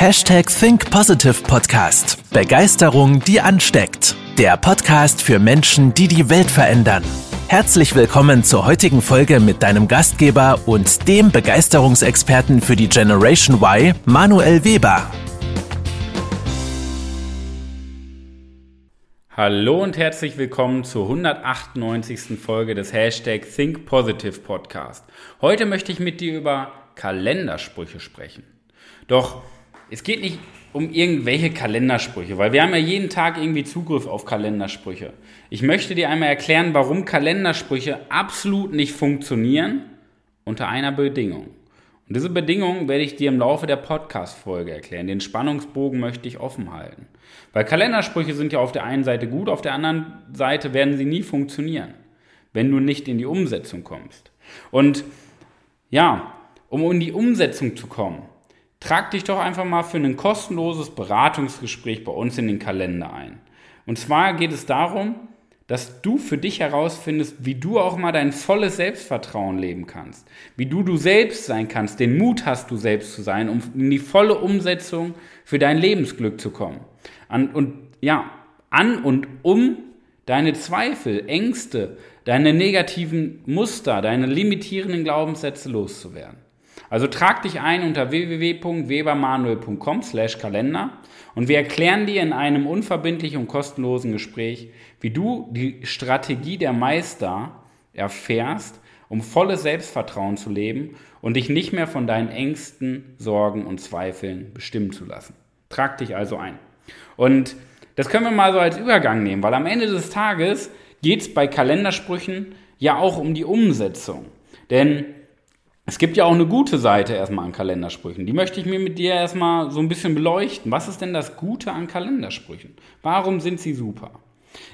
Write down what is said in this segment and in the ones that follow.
Hashtag Think Positive Podcast. Begeisterung, die ansteckt. Der Podcast für Menschen, die die Welt verändern. Herzlich willkommen zur heutigen Folge mit deinem Gastgeber und dem Begeisterungsexperten für die Generation Y, Manuel Weber. Hallo und herzlich willkommen zur 198. Folge des Hashtag Think Positive Podcast. Heute möchte ich mit dir über Kalendersprüche sprechen. Doch es geht nicht um irgendwelche Kalendersprüche, weil wir haben ja jeden Tag irgendwie Zugriff auf Kalendersprüche. Ich möchte dir einmal erklären, warum Kalendersprüche absolut nicht funktionieren unter einer Bedingung. Und diese Bedingung werde ich dir im Laufe der Podcast-Folge erklären. Den Spannungsbogen möchte ich offen halten. Weil Kalendersprüche sind ja auf der einen Seite gut, auf der anderen Seite werden sie nie funktionieren, wenn du nicht in die Umsetzung kommst. Und ja, um in die Umsetzung zu kommen, Trag dich doch einfach mal für ein kostenloses Beratungsgespräch bei uns in den Kalender ein. Und zwar geht es darum, dass du für dich herausfindest, wie du auch mal dein volles Selbstvertrauen leben kannst, wie du du selbst sein kannst, den Mut hast, du selbst zu sein, um in die volle Umsetzung für dein Lebensglück zu kommen. An, und ja, an und um deine Zweifel, Ängste, deine negativen Muster, deine limitierenden Glaubenssätze loszuwerden. Also trag dich ein unter www.webermanuel.com/kalender und wir erklären dir in einem unverbindlichen und kostenlosen Gespräch, wie du die Strategie der Meister erfährst, um volles Selbstvertrauen zu leben und dich nicht mehr von deinen Ängsten, Sorgen und Zweifeln bestimmen zu lassen. Trag dich also ein. Und das können wir mal so als Übergang nehmen, weil am Ende des Tages geht es bei Kalendersprüchen ja auch um die Umsetzung. Denn es gibt ja auch eine gute Seite erstmal an Kalendersprüchen. Die möchte ich mir mit dir erstmal so ein bisschen beleuchten. Was ist denn das Gute an Kalendersprüchen? Warum sind sie super?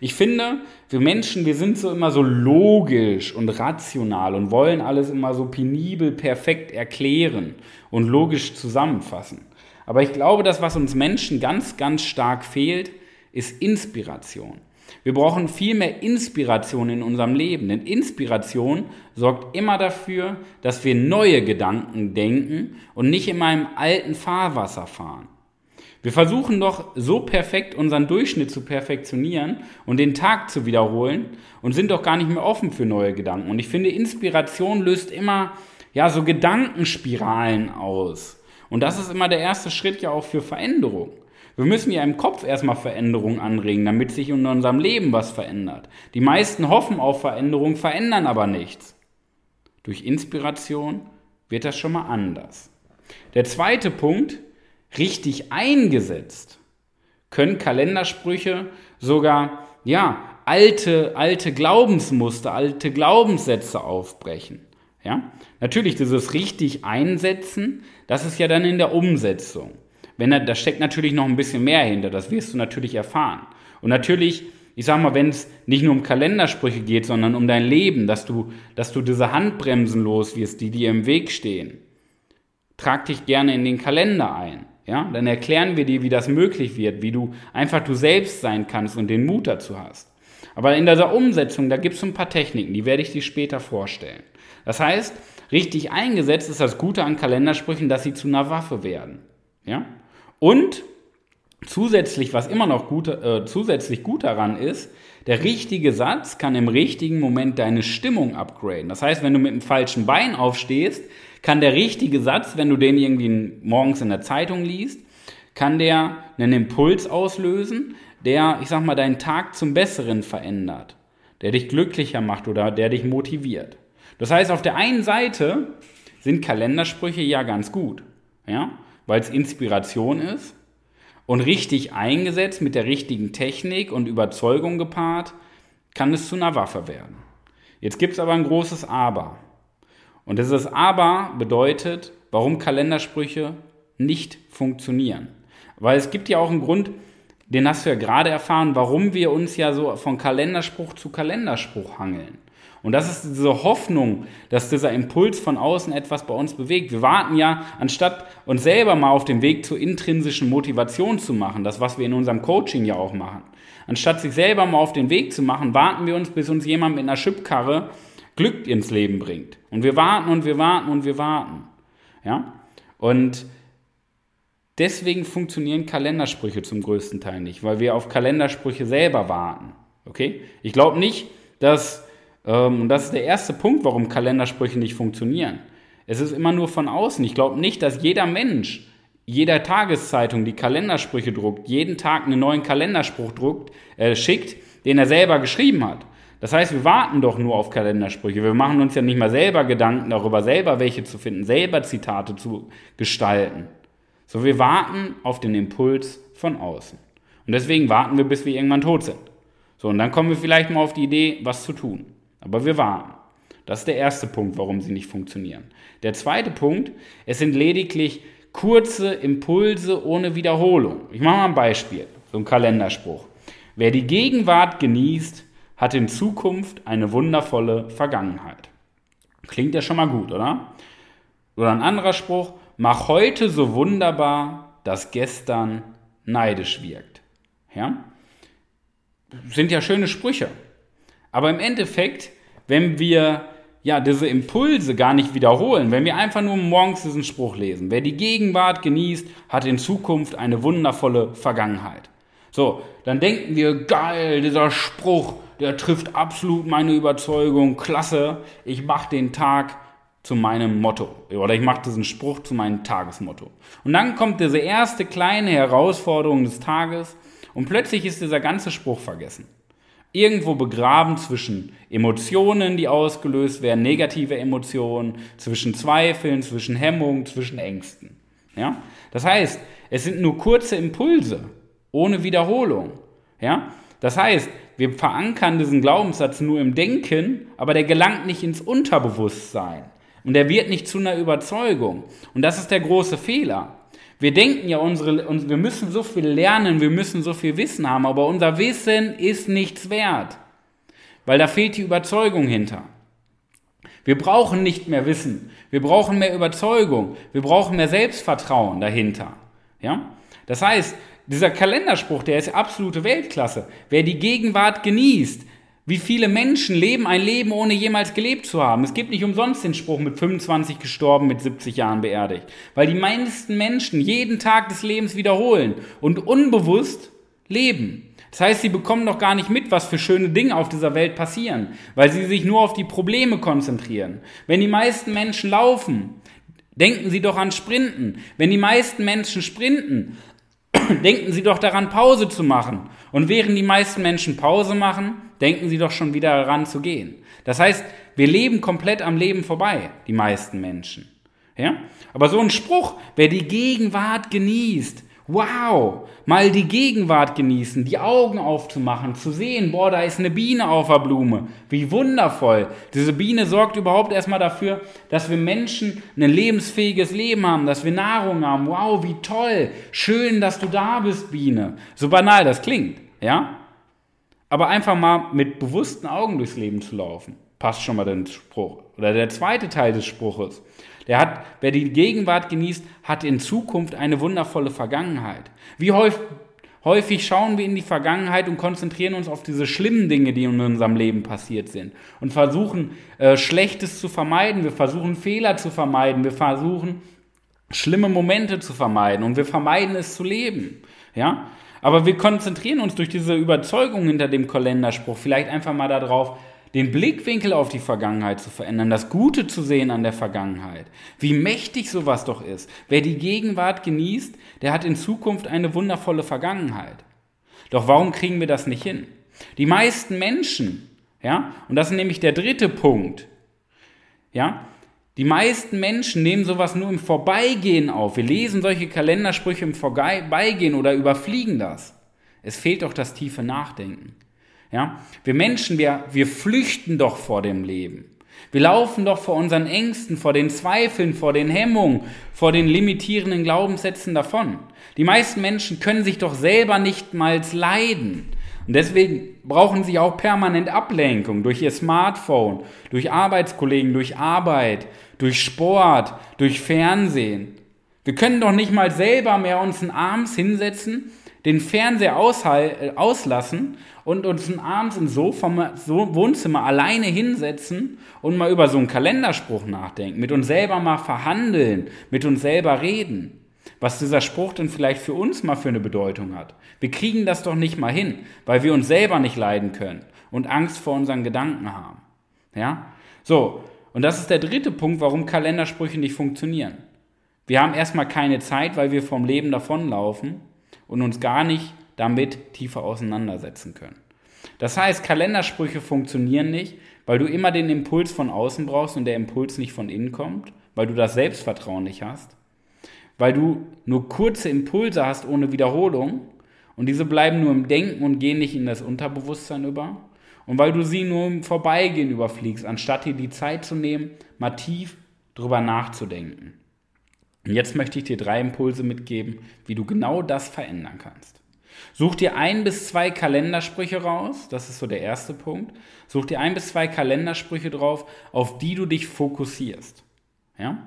Ich finde, wir Menschen, wir sind so immer so logisch und rational und wollen alles immer so penibel perfekt erklären und logisch zusammenfassen. Aber ich glaube, das, was uns Menschen ganz, ganz stark fehlt, ist Inspiration. Wir brauchen viel mehr Inspiration in unserem Leben, denn Inspiration sorgt immer dafür, dass wir neue Gedanken denken und nicht in meinem alten Fahrwasser fahren. Wir versuchen doch so perfekt unseren Durchschnitt zu perfektionieren und den Tag zu wiederholen und sind doch gar nicht mehr offen für neue Gedanken. Und ich finde, Inspiration löst immer ja so Gedankenspiralen aus. Und das ist immer der erste Schritt ja auch für Veränderung. Wir müssen ja im Kopf erstmal Veränderungen anregen, damit sich in unserem Leben was verändert. Die meisten hoffen auf Veränderung, verändern aber nichts. Durch Inspiration wird das schon mal anders. Der zweite Punkt, richtig eingesetzt, können Kalendersprüche sogar, ja, alte, alte Glaubensmuster, alte Glaubenssätze aufbrechen. Ja? Natürlich, dieses richtig einsetzen, das ist ja dann in der Umsetzung. Wenn er, da steckt natürlich noch ein bisschen mehr hinter, das wirst du natürlich erfahren. Und natürlich, ich sag mal, wenn es nicht nur um Kalendersprüche geht, sondern um dein Leben, dass du, dass du diese Handbremsen los wirst, die dir im Weg stehen, trag dich gerne in den Kalender ein. Ja, dann erklären wir dir, wie das möglich wird, wie du einfach du selbst sein kannst und den Mut dazu hast. Aber in dieser Umsetzung, da gibt es ein paar Techniken, die werde ich dir später vorstellen. Das heißt, richtig eingesetzt ist das Gute an Kalendersprüchen, dass sie zu einer Waffe werden. Ja? Und zusätzlich, was immer noch gut, äh, zusätzlich gut daran ist, der richtige Satz kann im richtigen Moment deine Stimmung upgraden. Das heißt, wenn du mit dem falschen Bein aufstehst, kann der richtige Satz, wenn du den irgendwie morgens in der Zeitung liest, kann der einen Impuls auslösen, der, ich sag mal, deinen Tag zum Besseren verändert, der dich glücklicher macht oder der dich motiviert. Das heißt, auf der einen Seite sind Kalendersprüche ja ganz gut, ja, weil es Inspiration ist und richtig eingesetzt mit der richtigen Technik und Überzeugung gepaart, kann es zu einer Waffe werden. Jetzt gibt es aber ein großes Aber. Und dieses Aber bedeutet, warum Kalendersprüche nicht funktionieren. Weil es gibt ja auch einen Grund, den hast du ja gerade erfahren, warum wir uns ja so von Kalenderspruch zu Kalenderspruch hangeln. Und das ist diese Hoffnung, dass dieser Impuls von außen etwas bei uns bewegt. Wir warten ja, anstatt uns selber mal auf den Weg zur intrinsischen Motivation zu machen, das, was wir in unserem Coaching ja auch machen. Anstatt sich selber mal auf den Weg zu machen, warten wir uns, bis uns jemand mit einer Schubkarre Glück ins Leben bringt. Und wir warten und wir warten und wir warten. Ja? Und deswegen funktionieren Kalendersprüche zum größten Teil nicht, weil wir auf Kalendersprüche selber warten. Okay? Ich glaube nicht, dass, ähm, das ist der erste Punkt, warum Kalendersprüche nicht funktionieren. Es ist immer nur von außen. Ich glaube nicht, dass jeder Mensch jeder Tageszeitung die Kalendersprüche druckt, jeden Tag einen neuen Kalenderspruch druckt, äh, schickt, den er selber geschrieben hat. Das heißt, wir warten doch nur auf Kalendersprüche. Wir machen uns ja nicht mal selber Gedanken darüber, selber welche zu finden, selber Zitate zu gestalten. So, wir warten auf den Impuls von außen. Und deswegen warten wir, bis wir irgendwann tot sind. So, und dann kommen wir vielleicht mal auf die Idee, was zu tun. Aber wir warten. Das ist der erste Punkt, warum sie nicht funktionieren. Der zweite Punkt, es sind lediglich kurze Impulse ohne Wiederholung. Ich mache mal ein Beispiel, so ein Kalenderspruch. Wer die Gegenwart genießt, hat in Zukunft eine wundervolle Vergangenheit. Klingt ja schon mal gut, oder? Oder ein anderer Spruch, mach heute so wunderbar, dass gestern neidisch wirkt. Ja? Sind ja schöne Sprüche. Aber im Endeffekt, wenn wir ja, diese Impulse gar nicht wiederholen, wenn wir einfach nur morgens diesen Spruch lesen. Wer die Gegenwart genießt, hat in Zukunft eine wundervolle Vergangenheit. So, dann denken wir, geil, dieser Spruch, der trifft absolut meine Überzeugung, klasse, ich mache den Tag zu meinem Motto oder ich mache diesen Spruch zu meinem Tagesmotto. Und dann kommt diese erste kleine Herausforderung des Tages und plötzlich ist dieser ganze Spruch vergessen irgendwo begraben zwischen Emotionen, die ausgelöst werden, negative Emotionen, zwischen Zweifeln, zwischen Hemmungen, zwischen Ängsten. Ja? Das heißt, es sind nur kurze Impulse, ohne Wiederholung. Ja? Das heißt, wir verankern diesen Glaubenssatz nur im Denken, aber der gelangt nicht ins Unterbewusstsein. Und der wird nicht zu einer Überzeugung. Und das ist der große Fehler. Wir denken ja, unsere, wir müssen so viel lernen, wir müssen so viel Wissen haben, aber unser Wissen ist nichts wert, weil da fehlt die Überzeugung hinter. Wir brauchen nicht mehr Wissen, wir brauchen mehr Überzeugung, wir brauchen mehr Selbstvertrauen dahinter. Ja? Das heißt, dieser Kalenderspruch, der ist absolute Weltklasse. Wer die Gegenwart genießt, wie viele Menschen leben ein Leben, ohne jemals gelebt zu haben? Es gibt nicht umsonst den Spruch mit 25 gestorben, mit 70 Jahren beerdigt. Weil die meisten Menschen jeden Tag des Lebens wiederholen und unbewusst leben. Das heißt, sie bekommen doch gar nicht mit, was für schöne Dinge auf dieser Welt passieren, weil sie sich nur auf die Probleme konzentrieren. Wenn die meisten Menschen laufen, denken sie doch an Sprinten. Wenn die meisten Menschen sprinten, denken Sie doch daran, Pause zu machen. Und während die meisten Menschen Pause machen, denken sie doch schon wieder daran zu gehen. Das heißt, wir leben komplett am Leben vorbei, die meisten Menschen. Ja? Aber so ein Spruch, wer die Gegenwart genießt, wow, mal die Gegenwart genießen, die Augen aufzumachen, zu sehen, boah, da ist eine Biene auf der Blume. Wie wundervoll. Diese Biene sorgt überhaupt erstmal dafür, dass wir Menschen ein lebensfähiges Leben haben, dass wir Nahrung haben. Wow, wie toll. Schön, dass du da bist, Biene. So banal das klingt, ja? Aber einfach mal mit bewussten Augen durchs Leben zu laufen, passt schon mal den Spruch. Oder der zweite Teil des Spruches. Der hat, wer die Gegenwart genießt, hat in Zukunft eine wundervolle Vergangenheit. Wie häufig, häufig schauen wir in die Vergangenheit und konzentrieren uns auf diese schlimmen Dinge, die in unserem Leben passiert sind. Und versuchen, äh, Schlechtes zu vermeiden. Wir versuchen, Fehler zu vermeiden. Wir versuchen, schlimme Momente zu vermeiden. Und wir vermeiden es zu leben. Ja? Aber wir konzentrieren uns durch diese Überzeugung hinter dem Kalenderspruch vielleicht einfach mal darauf, den Blickwinkel auf die Vergangenheit zu verändern, das Gute zu sehen an der Vergangenheit. Wie mächtig sowas doch ist. Wer die Gegenwart genießt, der hat in Zukunft eine wundervolle Vergangenheit. Doch warum kriegen wir das nicht hin? Die meisten Menschen, ja, und das ist nämlich der dritte Punkt, ja, die meisten Menschen nehmen sowas nur im Vorbeigehen auf. Wir lesen solche Kalendersprüche im Vorbeigehen oder überfliegen das. Es fehlt doch das tiefe Nachdenken. Ja? Wir Menschen, wir, wir flüchten doch vor dem Leben. Wir laufen doch vor unseren Ängsten, vor den Zweifeln, vor den Hemmungen, vor den limitierenden Glaubenssätzen davon. Die meisten Menschen können sich doch selber nicht mal leiden. Und deswegen brauchen sie auch permanent Ablenkung durch ihr Smartphone, durch Arbeitskollegen, durch Arbeit, durch Sport, durch Fernsehen. Wir können doch nicht mal selber mehr uns abends hinsetzen, den Fernseher äh, auslassen und uns abends im Sofa, so Wohnzimmer alleine hinsetzen und mal über so einen Kalenderspruch nachdenken, mit uns selber mal verhandeln, mit uns selber reden. was dieser Spruch denn vielleicht für uns mal für eine Bedeutung hat. Wir kriegen das doch nicht mal hin, weil wir uns selber nicht leiden können und Angst vor unseren Gedanken haben. Ja? So, und das ist der dritte Punkt, warum Kalendersprüche nicht funktionieren. Wir haben erstmal keine Zeit, weil wir vom Leben davonlaufen und uns gar nicht damit tiefer auseinandersetzen können. Das heißt, Kalendersprüche funktionieren nicht, weil du immer den Impuls von außen brauchst und der Impuls nicht von innen kommt, weil du das Selbstvertrauen nicht hast, weil du nur kurze Impulse hast ohne Wiederholung und diese bleiben nur im Denken und gehen nicht in das Unterbewusstsein über und weil du sie nur im Vorbeigehen überfliegst, anstatt dir die Zeit zu nehmen, mal tief drüber nachzudenken. Und jetzt möchte ich dir drei Impulse mitgeben, wie du genau das verändern kannst. Such dir ein bis zwei Kalendersprüche raus, das ist so der erste Punkt. Such dir ein bis zwei Kalendersprüche drauf, auf die du dich fokussierst. Ja?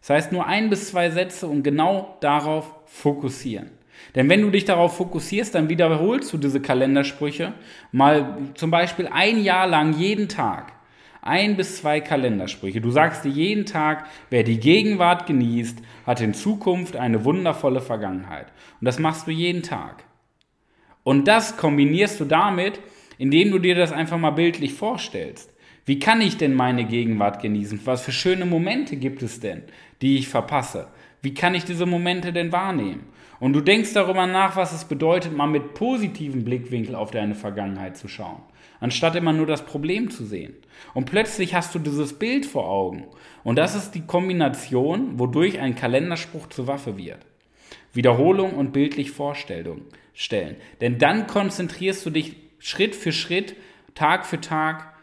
Das heißt nur ein bis zwei Sätze und genau darauf fokussieren. Denn wenn du dich darauf fokussierst, dann wiederholst du diese Kalendersprüche mal zum Beispiel ein Jahr lang jeden Tag. Ein bis zwei Kalendersprüche. Du sagst dir jeden Tag, wer die Gegenwart genießt, hat in Zukunft eine wundervolle Vergangenheit. Und das machst du jeden Tag. Und das kombinierst du damit, indem du dir das einfach mal bildlich vorstellst. Wie kann ich denn meine Gegenwart genießen? Was für schöne Momente gibt es denn, die ich verpasse? Wie kann ich diese Momente denn wahrnehmen? Und du denkst darüber nach, was es bedeutet, mal mit positivem Blickwinkel auf deine Vergangenheit zu schauen, anstatt immer nur das Problem zu sehen. Und plötzlich hast du dieses Bild vor Augen. Und das ist die Kombination, wodurch ein Kalenderspruch zur Waffe wird. Wiederholung und bildlich Vorstellung stellen. Denn dann konzentrierst du dich Schritt für Schritt, Tag für Tag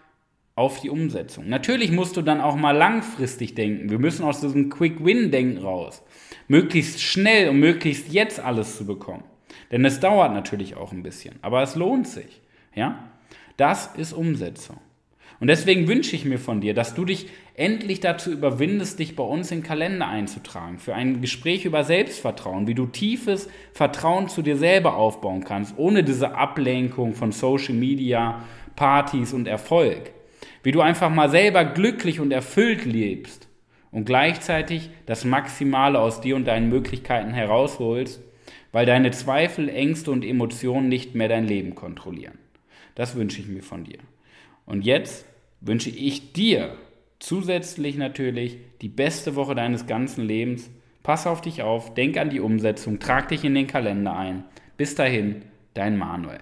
auf die Umsetzung. Natürlich musst du dann auch mal langfristig denken. Wir müssen aus diesem Quick-Win-Denken raus. Möglichst schnell und möglichst jetzt alles zu bekommen. Denn es dauert natürlich auch ein bisschen, aber es lohnt sich. Ja? Das ist Umsetzung. Und deswegen wünsche ich mir von dir, dass du dich endlich dazu überwindest, dich bei uns in den Kalender einzutragen für ein Gespräch über Selbstvertrauen, wie du tiefes Vertrauen zu dir selber aufbauen kannst, ohne diese Ablenkung von Social Media, Partys und Erfolg. Wie du einfach mal selber glücklich und erfüllt lebst und gleichzeitig das Maximale aus dir und deinen Möglichkeiten herausholst, weil deine Zweifel, Ängste und Emotionen nicht mehr dein Leben kontrollieren. Das wünsche ich mir von dir. Und jetzt wünsche ich dir zusätzlich natürlich die beste Woche deines ganzen Lebens. Pass auf dich auf, denk an die Umsetzung, trag dich in den Kalender ein. Bis dahin, dein Manuel.